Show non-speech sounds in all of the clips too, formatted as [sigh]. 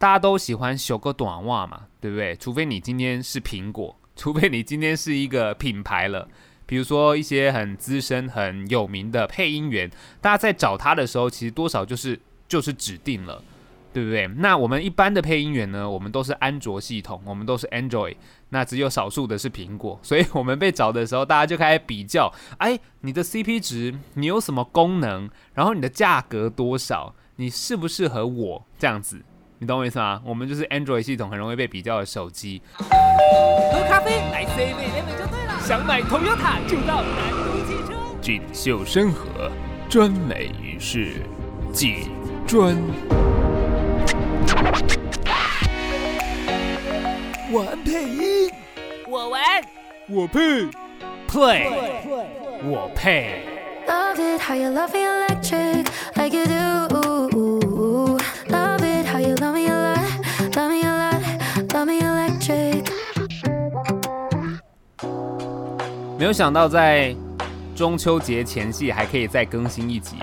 大家都喜欢修个短袜嘛，对不对？除非你今天是苹果，除非你今天是一个品牌了，比如说一些很资深、很有名的配音员，大家在找他的时候，其实多少就是就是指定了。对不对？那我们一般的配音员呢？我们都是安卓系统，我们都是 Android，那只有少数的是苹果，所以我们被找的时候，大家就开始比较，哎，你的 CP 值，你有什么功能，然后你的价格多少，你适不适合我这样子？你懂我意思吗？我们就是 Android 系统很容易被比较的手机。喝咖啡来 C 位连美就对了，想买 Toyota 就到南都汽车。锦绣山河，专美于世，锦专。玩配音，我玩，我配，play，我配。没有想到在中秋节前夕还可以再更新一集！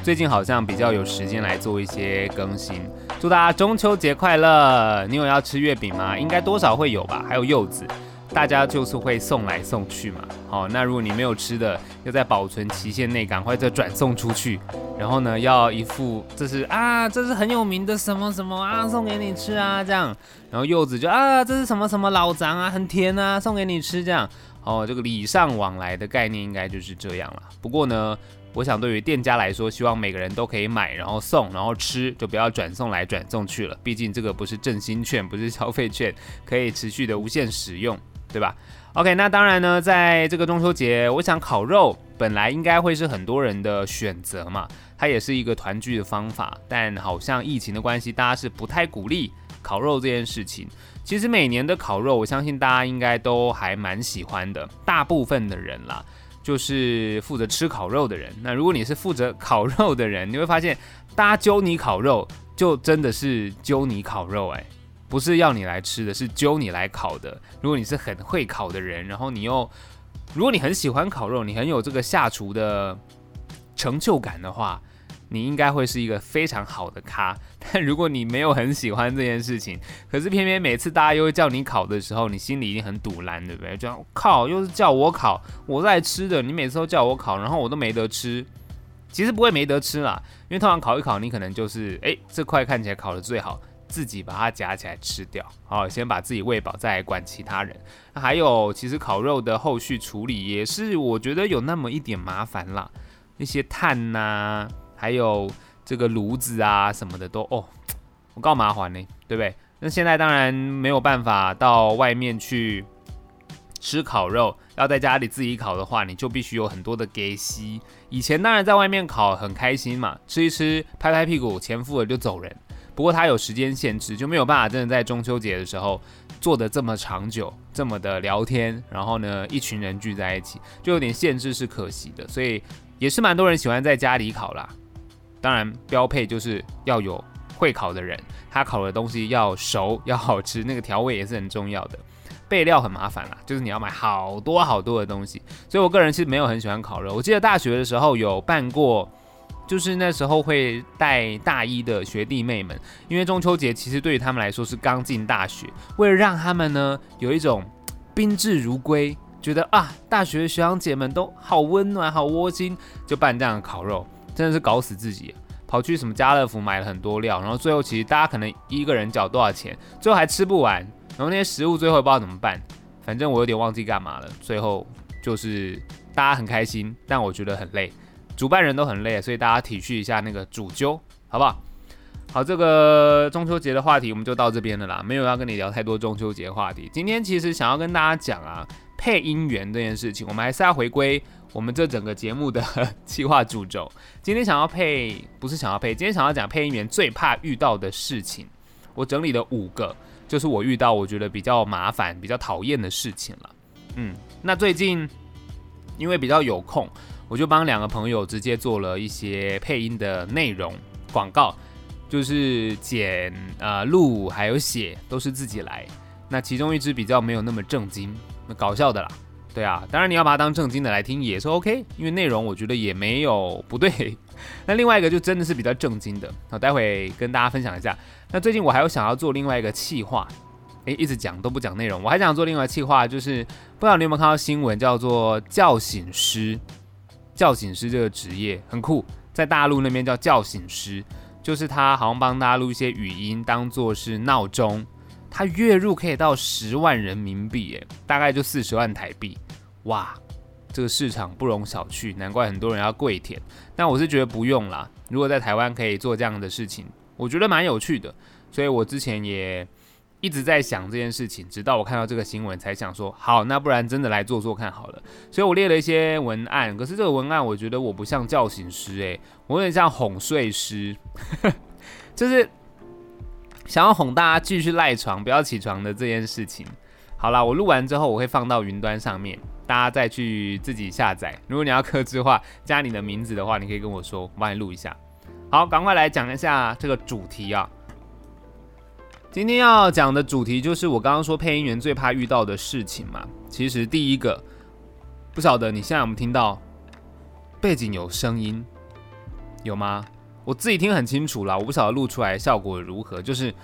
最近好像比较有时间来做一些更新。祝大家中秋节快乐！你有要吃月饼吗？应该多少会有吧。还有柚子，大家就是会送来送去嘛。好，那如果你没有吃的，要在保存期限内赶快再转送出去。然后呢，要一副这是啊，这是很有名的什么什么啊，送给你吃啊这样。然后柚子就啊，这是什么什么老张啊，很甜啊，送给你吃这样。哦，这个礼尚往来的概念应该就是这样了。不过呢。我想，对于店家来说，希望每个人都可以买，然后送，然后吃，就不要转送来转送去了。毕竟这个不是振兴券，不是消费券，可以持续的无限使用，对吧？OK，那当然呢，在这个中秋节，我想烤肉本来应该会是很多人的选择嘛，它也是一个团聚的方法。但好像疫情的关系，大家是不太鼓励烤肉这件事情。其实每年的烤肉，我相信大家应该都还蛮喜欢的，大部分的人啦。就是负责吃烤肉的人。那如果你是负责烤肉的人，你会发现，大家揪你烤肉，就真的是揪你烤肉，哎，不是要你来吃的，是揪你来烤的。如果你是很会烤的人，然后你又，如果你很喜欢烤肉，你很有这个下厨的成就感的话。你应该会是一个非常好的咖，[laughs] 但如果你没有很喜欢这件事情，可是偏偏每次大家又会叫你烤的时候，你心里一定很堵烂，对不对？就像靠，又是叫我烤，我在吃的，你每次都叫我烤，然后我都没得吃。其实不会没得吃啦，因为通常烤一烤，你可能就是，诶，这块看起来烤的最好，自己把它夹起来吃掉，好，先把自己喂饱，再来管其他人。还有，其实烤肉的后续处理也是，我觉得有那么一点麻烦啦，那些碳呐、还有这个炉子啊什么的都哦，[tsk] 我告麻烦呢，对不对？那现在当然没有办法到外面去吃烤肉，要在家里自己烤的话，你就必须有很多的给息。以前当然在外面烤很开心嘛，吃一吃，拍拍屁股，钱付了就走人。不过它有时间限制，就没有办法真的在中秋节的时候做得这么长久，这么的聊天，然后呢一群人聚在一起，就有点限制是可惜的。所以也是蛮多人喜欢在家里烤啦。当然，标配就是要有会烤的人，他烤的东西要熟，要好吃，那个调味也是很重要的。备料很麻烦啦，就是你要买好多好多的东西。所以我个人其实没有很喜欢烤肉。我记得大学的时候有办过，就是那时候会带大一的学弟妹们，因为中秋节其实对于他们来说是刚进大学，为了让他们呢有一种宾至如归，觉得啊大学学长姐们都好温暖、好窝心，就办这样的烤肉。真的是搞死自己，跑去什么家乐福买了很多料，然后最后其实大家可能一个人缴多少钱，最后还吃不完，然后那些食物最后也不知道怎么办，反正我有点忘记干嘛了。最后就是大家很开心，但我觉得很累，主办人都很累，所以大家体恤一下那个主揪，好不好？好，这个中秋节的话题我们就到这边了啦，没有要跟你聊太多中秋节话题。今天其实想要跟大家讲啊，配音员这件事情，我们还是要回归。我们这整个节目的 [laughs] 计划主轴，今天想要配，不是想要配，今天想要讲配音员最怕遇到的事情。我整理了五个，就是我遇到我觉得比较麻烦、比较讨厌的事情了。嗯，那最近因为比较有空，我就帮两个朋友直接做了一些配音的内容广告，就是剪、呃录还有写都是自己来。那其中一支比较没有那么正经，那搞笑的啦。对啊，当然你要把它当正经的来听也是 OK，因为内容我觉得也没有不对，[laughs] 那另外一个就真的是比较正经的，好，待会跟大家分享一下。那最近我还有想要做另外一个企划，诶，一直讲都不讲内容，我还想做另外一个企划，就是不知道你有没有看到新闻，叫做叫醒师。叫醒师这个职业很酷，在大陆那边叫叫醒师，就是他好像帮大家录一些语音，当做是闹钟。他月入可以到十万人民币，诶，大概就四十万台币，哇！这个市场不容小觑，难怪很多人要跪舔。但我是觉得不用啦，如果在台湾可以做这样的事情，我觉得蛮有趣的。所以我之前也一直在想这件事情，直到我看到这个新闻，才想说好，那不然真的来做做看好了。所以我列了一些文案，可是这个文案我觉得我不像叫醒师，诶，我有点像哄睡师，[laughs] 就是想要哄大家继续赖床，不要起床的这件事情。好啦，我录完之后我会放到云端上面。大家再去自己下载。如果你要克制话，加你的名字的话，你可以跟我说，我帮你录一下。好，赶快来讲一下这个主题啊。今天要讲的主题就是我刚刚说配音员最怕遇到的事情嘛。其实第一个，不晓得你现在有没有听到背景有声音，有吗？我自己听很清楚啦，我不晓得录出来效果如何，就是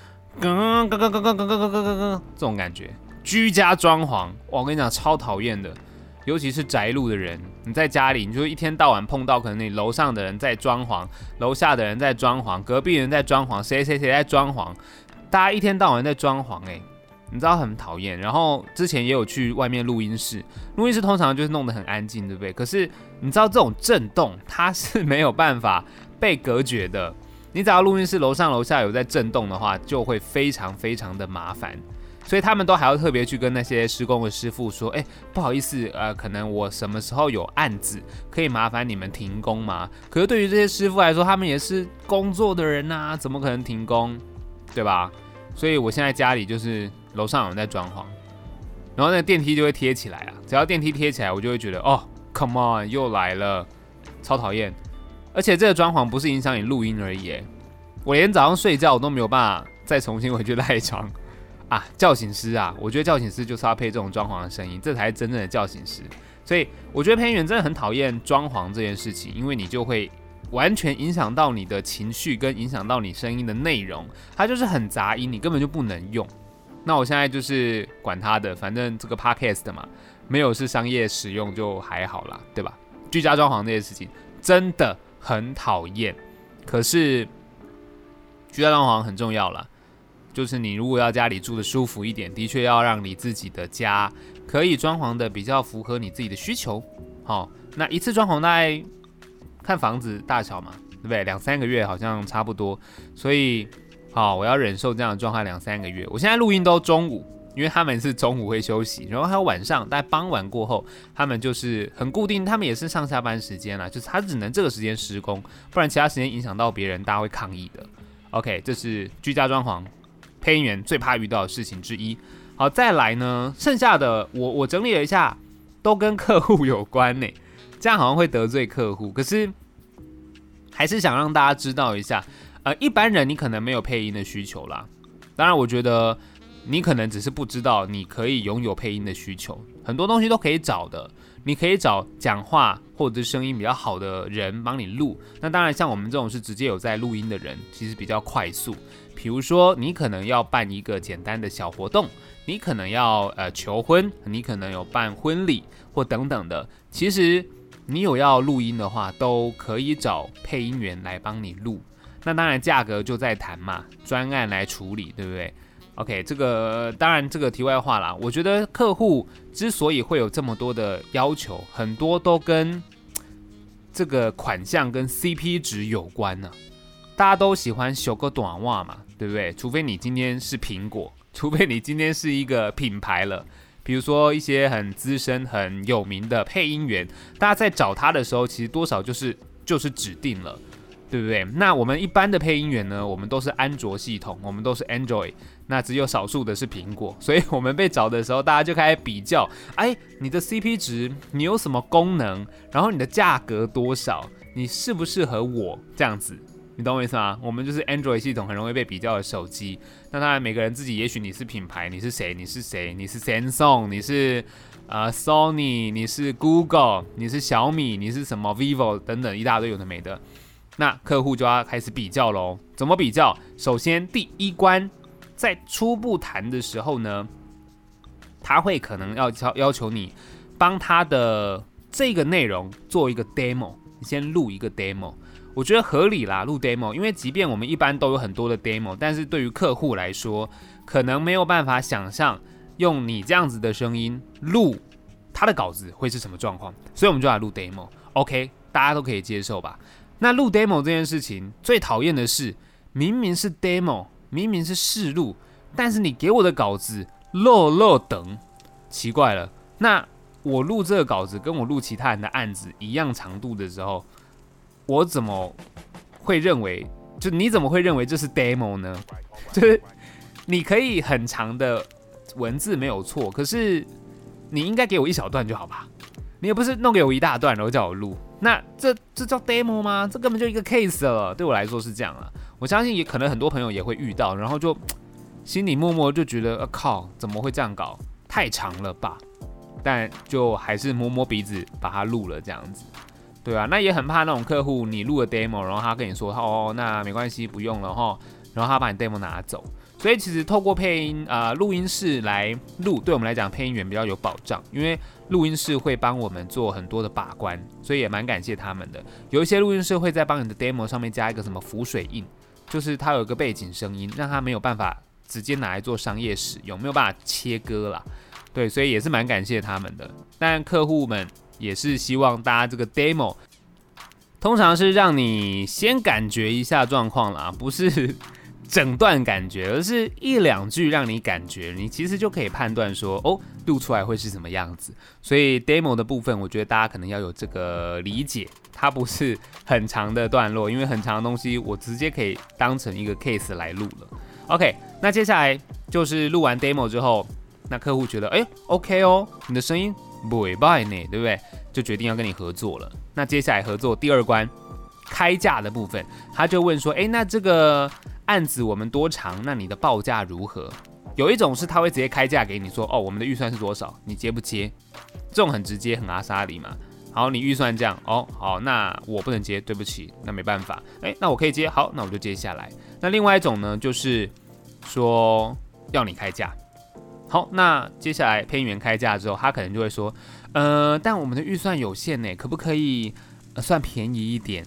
咯咯咯咯咯咯咯咯咯咯这种感觉。居家装潢，我跟你讲超讨厌的。尤其是宅路的人，你在家里，你就一天到晚碰到，可能你楼上的人在装潢，楼下的人在装潢，隔壁人在装潢，谁谁谁在装潢，大家一天到晚在装潢，诶，你知道很讨厌。然后之前也有去外面录音室，录音室通常就是弄得很安静，对不对？可是你知道这种震动它是没有办法被隔绝的，你只要录音室楼上楼下有在震动的话，就会非常非常的麻烦。所以他们都还要特别去跟那些施工的师傅说，哎，不好意思，呃，可能我什么时候有案子，可以麻烦你们停工吗？可是对于这些师傅来说，他们也是工作的人呐，怎么可能停工，对吧？所以我现在家里就是楼上有人在装潢，然后那个电梯就会贴起来啊，只要电梯贴起来，我就会觉得，哦，come on，又来了，超讨厌。而且这个装潢不是影响你录音而已，我连早上睡觉我都没有办法再重新回去赖床。啊，叫醒师啊！我觉得叫醒师就是要配这种装潢的声音，这才是真正的叫醒师。所以我觉得配音员真的很讨厌装潢这件事情，因为你就会完全影响到你的情绪，跟影响到你声音的内容，它就是很杂音，你根本就不能用。那我现在就是管他的，反正这个 podcast 嘛，没有是商业使用就还好啦，对吧？居家装潢这件事情真的很讨厌，可是居家装潢很重要啦。就是你如果要家里住的舒服一点，的确要让你自己的家可以装潢的比较符合你自己的需求。好，那一次装潢大概看房子大小嘛，对不对？两三个月好像差不多。所以，好，我要忍受这样的状态两三个月。我现在录音都中午，因为他们是中午会休息，然后还有晚上，在傍晚过后，他们就是很固定，他们也是上下班时间啦，就是他只能这个时间施工，不然其他时间影响到别人，大家会抗议的。OK，这是居家装潢。配音员最怕遇到的事情之一。好，再来呢，剩下的我我整理了一下，都跟客户有关呢。这样好像会得罪客户，可是还是想让大家知道一下。呃，一般人你可能没有配音的需求啦。当然，我觉得你可能只是不知道你可以拥有配音的需求，很多东西都可以找的。你可以找讲话或者是声音比较好的人帮你录。那当然，像我们这种是直接有在录音的人，其实比较快速。比如说，你可能要办一个简单的小活动，你可能要呃求婚，你可能有办婚礼或等等的。其实你有要录音的话，都可以找配音员来帮你录。那当然价格就在谈嘛，专案来处理，对不对？OK，这个当然这个题外话啦。我觉得客户之所以会有这么多的要求，很多都跟这个款项跟 CP 值有关呢、大家都喜欢修个短袜嘛。对不对？除非你今天是苹果，除非你今天是一个品牌了，比如说一些很资深、很有名的配音员，大家在找他的时候，其实多少就是就是指定了，对不对？那我们一般的配音员呢，我们都是安卓系统，我们都是 Android，那只有少数的是苹果，所以我们被找的时候，大家就开始比较，哎，你的 CP 值，你有什么功能，然后你的价格多少，你适不适合我这样子。你懂我意思吗？我们就是 Android 系统很容易被比较的手机。那当然，每个人自己，也许你是品牌，你是谁？你是谁？你是 Samsung，你是呃 Sony，你是 Google，你是小米，你是什么 Vivo 等等一大堆有的没的。那客户就要开始比较喽。怎么比较？首先第一关，在初步谈的时候呢，他会可能要要要求你帮他的这个内容做一个 demo，你先录一个 demo。我觉得合理啦，录 demo，因为即便我们一般都有很多的 demo，但是对于客户来说，可能没有办法想象用你这样子的声音录他的稿子会是什么状况，所以我们就来录 demo。OK，大家都可以接受吧？那录 demo 这件事情最讨厌的是，明明是 demo，明明是试录，但是你给我的稿子漏漏等，奇怪了。那我录这个稿子跟我录其他人的案子一样长度的时候。我怎么会认为？就你怎么会认为这是 demo 呢？就是你可以很长的文字没有错，可是你应该给我一小段就好吧？你也不是弄给我一大段，然后叫我录，那这这叫 demo 吗？这根本就一个 case 了。对我来说是这样了。我相信也可能很多朋友也会遇到，然后就心里默默就觉得，啊靠，怎么会这样搞？太长了吧？但就还是摸摸鼻子把它录了这样子。对啊，那也很怕那种客户，你录了 demo，然后他跟你说，哦，那没关系，不用了哈，然后他把你 demo 拿走。所以其实透过配音啊，录音室来录，对我们来讲，配音员比较有保障，因为录音室会帮我们做很多的把关，所以也蛮感谢他们的。有一些录音室会在帮你的 demo 上面加一个什么浮水印，就是它有一个背景声音，让它没有办法直接拿来做商业使用，没有办法切割啦。对，所以也是蛮感谢他们的。但客户们。也是希望大家这个 demo，通常是让你先感觉一下状况啦，不是整段感觉，而是一两句让你感觉，你其实就可以判断说，哦，录出来会是什么样子。所以 demo 的部分，我觉得大家可能要有这个理解，它不是很长的段落，因为很长的东西我直接可以当成一个 case 来录了。OK，那接下来就是录完 demo 之后，那客户觉得，哎，OK 哦，你的声音。不败呢，对不对？就决定要跟你合作了。那接下来合作第二关，开价的部分，他就问说：诶，那这个案子我们多长？那你的报价如何？有一种是他会直接开价给你说：哦，我们的预算是多少？你接不接？这种很直接，很阿莎里嘛。好，你预算这样哦，好，那我不能接，对不起，那没办法。诶，那我可以接，好，那我就接下来。那另外一种呢，就是说要你开价。好，那接下来片源开价之后，他可能就会说，呃，但我们的预算有限呢，可不可以，算便宜一点？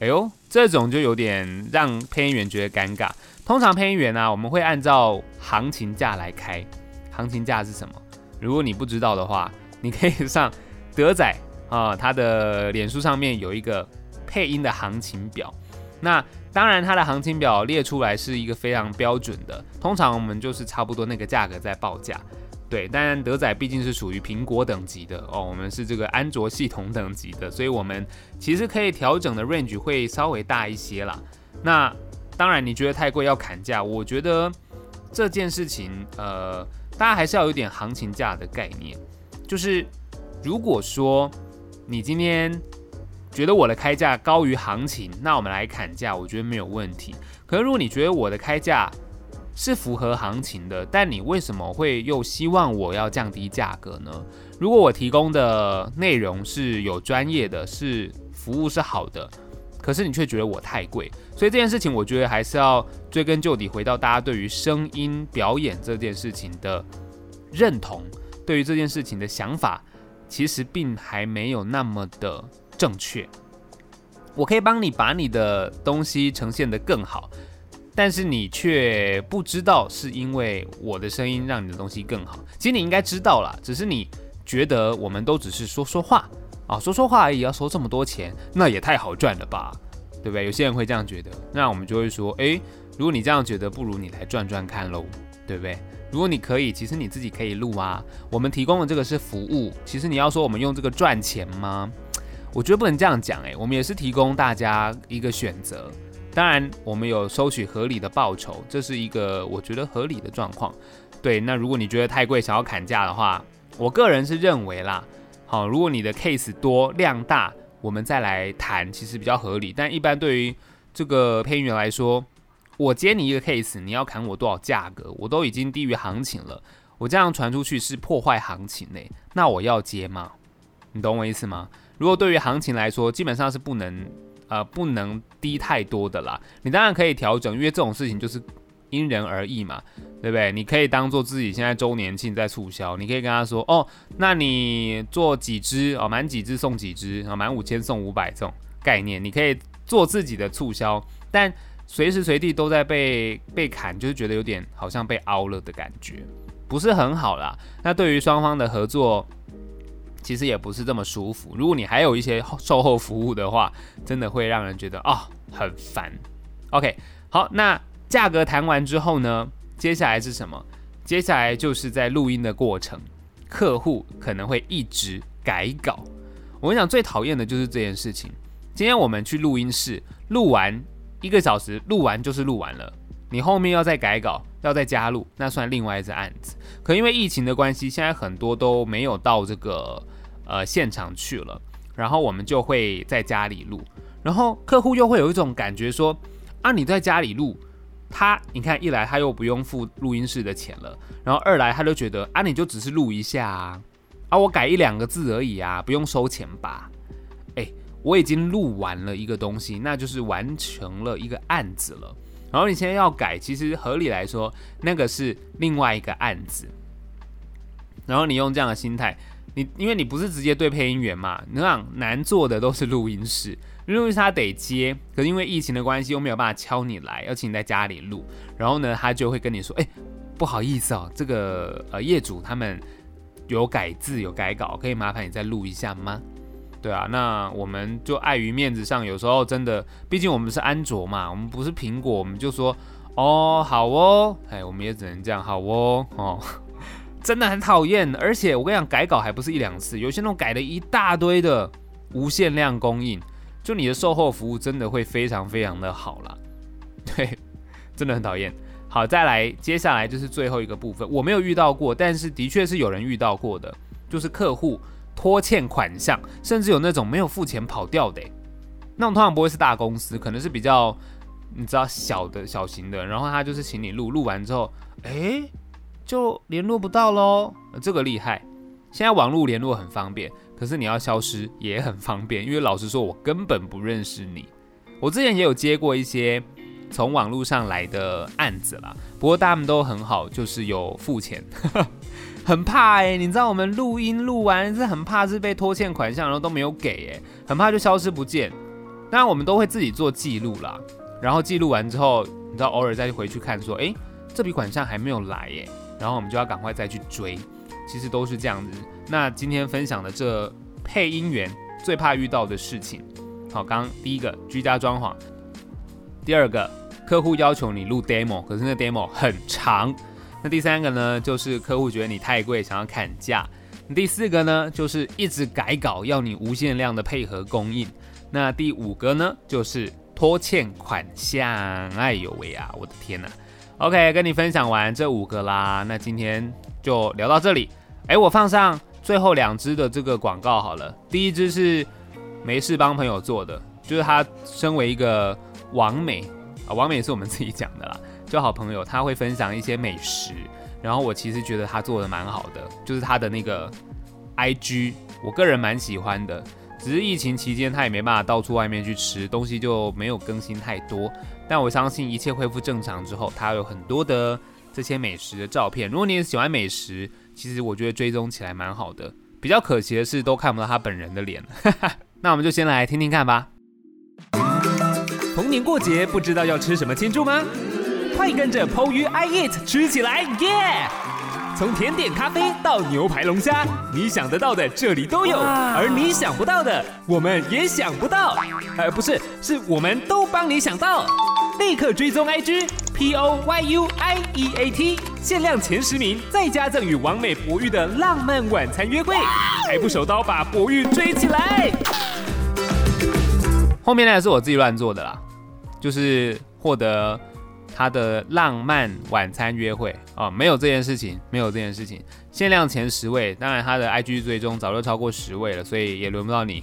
哎呦，这种就有点让配音员觉得尴尬。通常配音员呢、啊，我们会按照行情价来开。行情价是什么？如果你不知道的话，你可以上德仔啊，他的脸书上面有一个配音的行情表。那当然，它的行情表列出来是一个非常标准的，通常我们就是差不多那个价格在报价，对。但德仔毕竟是属于苹果等级的哦，我们是这个安卓系统等级的，所以我们其实可以调整的 range 会稍微大一些啦。那当然，你觉得太贵要砍价，我觉得这件事情，呃，大家还是要有点行情价的概念，就是如果说你今天。觉得我的开价高于行情，那我们来砍价，我觉得没有问题。可是如果你觉得我的开价是符合行情的，但你为什么会又希望我要降低价格呢？如果我提供的内容是有专业的，是服务是好的，可是你却觉得我太贵，所以这件事情我觉得还是要追根究底，回到大家对于声音表演这件事情的认同，对于这件事情的想法，其实并还没有那么的。正确，我可以帮你把你的东西呈现得更好，但是你却不知道是因为我的声音让你的东西更好。其实你应该知道啦，只是你觉得我们都只是说说话啊，说说话而已，要收这么多钱，那也太好赚了吧，对不对？有些人会这样觉得，那我们就会说，诶，如果你这样觉得，不如你来赚赚看喽，对不对？如果你可以，其实你自己可以录啊。我们提供的这个是服务，其实你要说我们用这个赚钱吗？我觉得不能这样讲，诶，我们也是提供大家一个选择，当然我们有收取合理的报酬，这是一个我觉得合理的状况。对，那如果你觉得太贵，想要砍价的话，我个人是认为啦，好，如果你的 case 多量大，我们再来谈，其实比较合理。但一般对于这个配音员来说，我接你一个 case，你要砍我多少价格，我都已经低于行情了，我这样传出去是破坏行情嘞，那我要接吗？你懂我意思吗？如果对于行情来说，基本上是不能呃不能低太多的啦。你当然可以调整，因为这种事情就是因人而异嘛，对不对？你可以当做自己现在周年庆在促销，你可以跟他说哦，那你做几支哦，满几支送几支啊，满五千送五百这种概念，你可以做自己的促销，但随时随地都在被被砍，就是觉得有点好像被凹了的感觉，不是很好啦。那对于双方的合作。其实也不是这么舒服。如果你还有一些售后服务的话，真的会让人觉得啊、很烦。OK，好，那价格谈完之后呢，接下来是什么？接下来就是在录音的过程，客户可能会一直改稿。我跟你讲，最讨厌的就是这件事情。今天我们去录音室录完一个小时，录完就是录完了。你后面要再改稿，要再加录，那算另外一只案子。可因为疫情的关系，现在很多都没有到这个。呃，现场去了，然后我们就会在家里录，然后客户又会有一种感觉说，啊，你在家里录，他你看一来他又不用付录音室的钱了，然后二来他就觉得啊，你就只是录一下啊，啊，我改一两个字而已啊，不用收钱吧？哎，我已经录完了一个东西，那就是完成了一个案子了，然后你现在要改，其实合理来说，那个是另外一个案子，然后你用这样的心态。你因为你不是直接对配音员嘛，你想难做的都是录音室，录音室他得接，可是因为疫情的关系，又没有办法敲你来，要请你在家里录，然后呢，他就会跟你说，哎，不好意思哦，这个呃业主他们有改字有改稿，可以麻烦你再录一下吗？对啊，那我们就碍于面子上，有时候真的，毕竟我们是安卓嘛，我们不是苹果，我们就说，哦，好哦，哎，我们也只能这样，好哦，哦。真的很讨厌，而且我跟你讲，改稿还不是一两次，有些那种改了一大堆的无限量供应，就你的售后服务真的会非常非常的好啦。[laughs] 对，真的很讨厌。好，再来，接下来就是最后一个部分，我没有遇到过，但是的确是有人遇到过的，就是客户拖欠款项，甚至有那种没有付钱跑掉的，那种通常不会是大公司，可能是比较你知道小的小型的，然后他就是请你录，录完之后，诶。就联络不到喽，这个厉害。现在网络联络很方便，可是你要消失也很方便，因为老实说，我根本不认识你。我之前也有接过一些从网络上来的案子啦，不过他们都很好，就是有付钱。[laughs] 很怕哎、你知道我们录音录完是很怕是被拖欠款项，然后都没有给哎、很怕就消失不见。当然我们都会自己做记录啦，然后记录完之后，你知道偶尔再回去看说，哎，这笔款项还没有来耶、然后我们就要赶快再去追，其实都是这样子。那今天分享的这配音员最怕遇到的事情，好，刚第一个居家装潢，第二个客户要求你录 demo，可是那 demo 很长。那第三个呢，就是客户觉得你太贵，想要砍价。第四个呢，就是一直改稿，要你无限量的配合供应。那第五个呢，就是拖欠款项。哎呦喂啊，我的天哪！OK，跟你分享完这五个啦，那今天就聊到这里。哎，我放上最后两支的这个广告好了。第一支是没事帮朋友做的，就是他身为一个网美啊，网美是我们自己讲的啦，就好朋友，他会分享一些美食，然后我其实觉得他做的蛮好的，就是他的那个 IG，我个人蛮喜欢的。只是疫情期间他也没办法到处外面去吃东西，就没有更新太多。但我相信一切恢复正常之后，他有很多的这些美食的照片。如果你也喜欢美食，其实我觉得追踪起来蛮好的。比较可惜的是都看不到他本人的脸。[laughs] 那我们就先来听听看吧。逢年过节不知道要吃什么庆祝吗？快跟着 Po 鱼 I Eat 吃起来，耶、从甜点咖啡到牛排龙虾，你想得到的这里都有，而你想不到的，我们也想不到。呃，不是，是我们都帮你想到。立刻追踪 IG P O Y U I E A T，限量前十名再加赠与完美博玉的浪漫晚餐约会，还不手刀把博玉追起来。后面那个是我自己乱做的啦，就是获得。他的浪漫晚餐约会哦，没有这件事情，没有这件事情，限量前十位，当然他的 IG 追踪早就超过十位了，所以也轮不到你。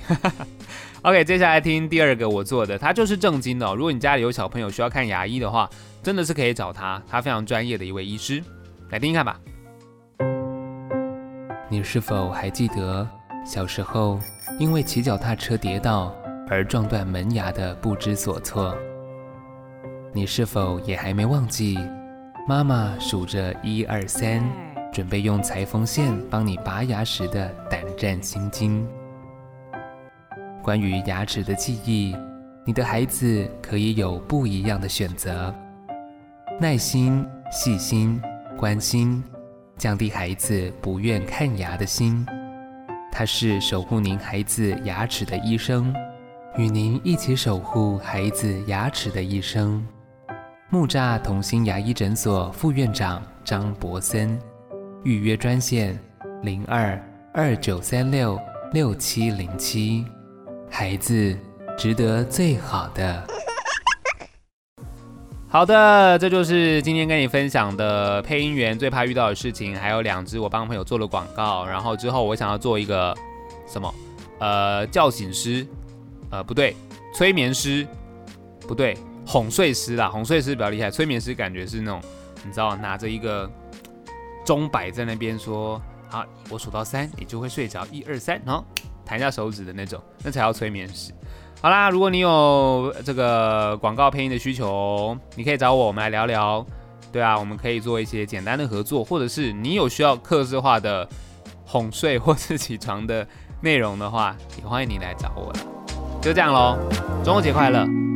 [laughs] OK，接下来听第二个我做的，他就是正经的。如果你家里有小朋友需要看牙医的话，真的是可以找他，他非常专业的一位医师，来听听看吧。你是否还记得小时候因为骑脚踏车跌倒？而撞断门牙的不知所措。你是否也还没忘记，妈妈数着一二三，准备用裁缝线帮你拔牙时的胆战心惊？关于牙齿的记忆，你的孩子可以有不一样的选择：耐心、细心、关心，降低孩子不愿看牙的心。他是守护您孩子牙齿的医生，与您一起守护孩子牙齿的医生。木栅同心牙医诊所副院长张博森，预约专线零二二九三六六七零七。孩子值得最好的。好的，这就是今天跟你分享的配音员最怕遇到的事情，还有两只我帮朋友做的广告。然后之后我想要做一个什么？呃，叫醒师？呃，不对，催眠师？不对，哄睡师啦。哄睡师比较厉害，催眠师感觉是那种你知道，拿着一个钟摆在那边说：“好，我数到三，你就会睡着。一二三，然后。”弹一下手指的那种，那才叫催眠师。好啦，如果你有这个广告配音的需求，你可以找我，我们来聊聊。对啊，我们可以做一些简单的合作，或者是你有需要客制化的哄睡或是起床的内容的话，也欢迎你来找我。就这样喽，中秋节快乐！